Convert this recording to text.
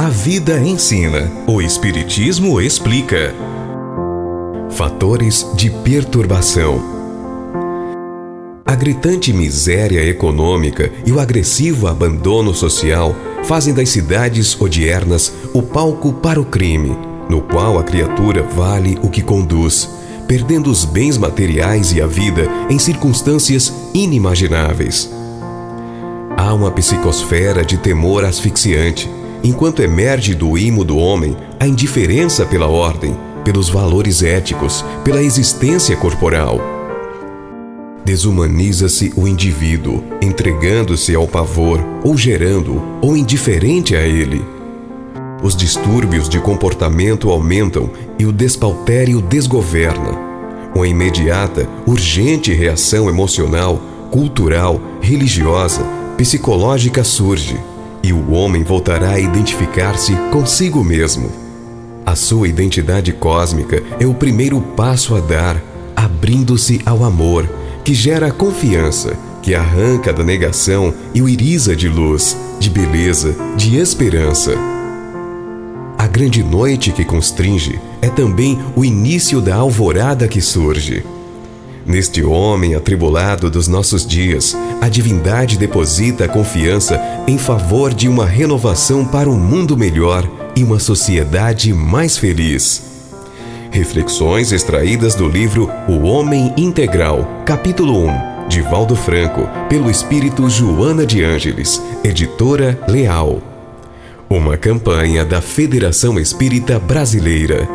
A vida ensina, o Espiritismo explica. Fatores de perturbação. A gritante miséria econômica e o agressivo abandono social fazem das cidades odiernas o palco para o crime, no qual a criatura vale o que conduz, perdendo os bens materiais e a vida em circunstâncias inimagináveis. Há uma psicosfera de temor asfixiante, enquanto emerge do imo do homem a indiferença pela ordem, pelos valores éticos, pela existência corporal. Desumaniza-se o indivíduo, entregando-se ao pavor, ou gerando, ou indiferente a ele. Os distúrbios de comportamento aumentam e o despautério desgoverna. Uma imediata, urgente reação emocional, cultural, religiosa, psicológica surge e o homem voltará a identificar-se consigo mesmo. A sua identidade cósmica é o primeiro passo a dar, abrindo-se ao amor, que gera confiança, que arranca da negação e o iriza de luz, de beleza, de esperança. A grande noite que constringe é também o início da alvorada que surge. Neste homem atribulado dos nossos dias, a divindade deposita a confiança em favor de uma renovação para um mundo melhor e uma sociedade mais feliz. Reflexões extraídas do livro O Homem Integral, capítulo 1, de Valdo Franco, pelo espírito Joana de Ângeles, editora Leal. Uma campanha da Federação Espírita Brasileira